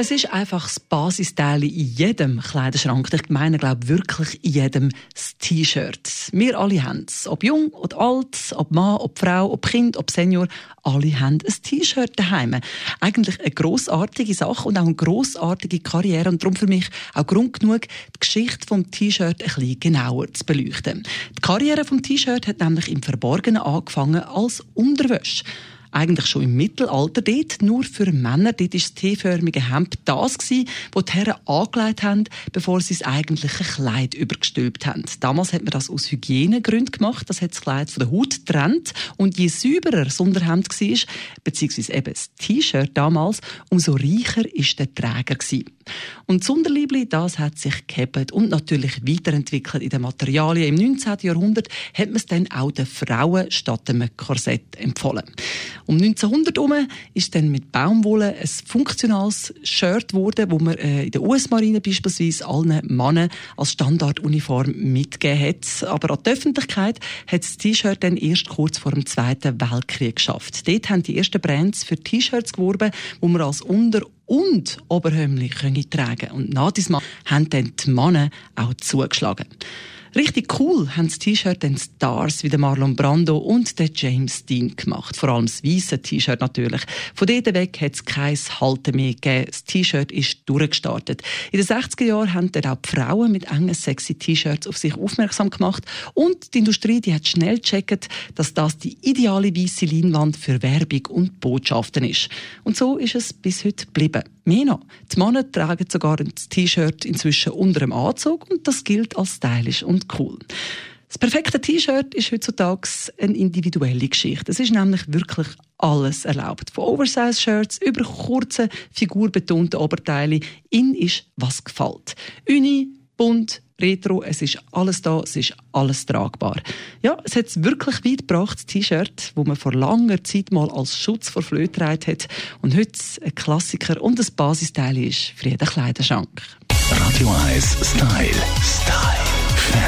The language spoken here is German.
Es ist einfach das Basisteil in jedem Kleiderschrank. Ich meine, glaube wirklich in jedem T-Shirt. Wir alle haben es. Ob jung oder alt, ob Mann, ob Frau, ob Kind, ob Senior. Alle haben ein T-Shirt daheim. Eigentlich eine grossartige Sache und auch eine grossartige Karriere. Und darum für mich auch Grund genug, die Geschichte vom T-Shirt ein bisschen genauer zu beleuchten. Die Karriere vom T-Shirt hat nämlich im Verborgenen angefangen als Unterwäsche eigentlich schon im Mittelalter dort, nur für Männer. Dort war das T-förmige Hemd das, gewesen, das die Herren angelegt haben, bevor sie das eigentliche Kleid übergestülpt haben. Damals hat man das aus Hygienegründen gemacht. Das hat das Kleid von der Haut getrennt. Und je sauberer das Unterhemd war, beziehungsweise eben das T-Shirt damals, umso reicher ist der Träger gewesen. Und das Unterliebli, das hat sich gehebt und natürlich weiterentwickelt in den Materialien. Im 19. Jahrhundert hat man es dann auch den Frauen statt dem Korsett empfohlen. Um 1900 herum ist dann mit Baumwolle ein funktionales Shirt geworden, wo man äh, in der US-Marine beispielsweise allen Männern als Standarduniform mitgegeben hat. Aber an die Öffentlichkeit hat das T-Shirt dann erst kurz vor dem Zweiten Weltkrieg geschafft. Dort haben die ersten Brands für T-Shirts geworben, wo man als Unter- und Oberhömli tragen Und nach diesem haben dann die Männer auch zugeschlagen. Richtig cool haben das T-Shirt den Stars wie Marlon Brando und der James Dean gemacht. Vor allem das weiße T-Shirt natürlich. Von dort weg hat es kein Halten mehr gegeben. Das T-Shirt ist durchgestartet. In den 60er Jahren haben dann auch die Frauen mit engen, sexy T-Shirts auf sich aufmerksam gemacht. Und die Industrie die hat schnell gecheckt, dass das die ideale weiße Leinwand für Werbung und Botschaften ist. Und so ist es bis heute geblieben. Mehr noch, die Männer tragen sogar ein T-Shirt inzwischen unter dem Anzug und das gilt als stylisch und cool. Das perfekte T-Shirt ist heutzutage eine individuelle Geschichte. Es ist nämlich wirklich alles erlaubt. Von Oversize-Shirts über kurze, figurbetonte Oberteile. In ist, was gefällt. Uni, bunt, retro, es ist alles da, es ist alles tragbar. Ja, es hat es wirklich weit gebracht, das T-Shirt, wo man vor langer Zeit mal als Schutz vor Flöhe hat und heute ein Klassiker und ein Basisteil ist für jeden Kleiderschrank. Radio 1 Style.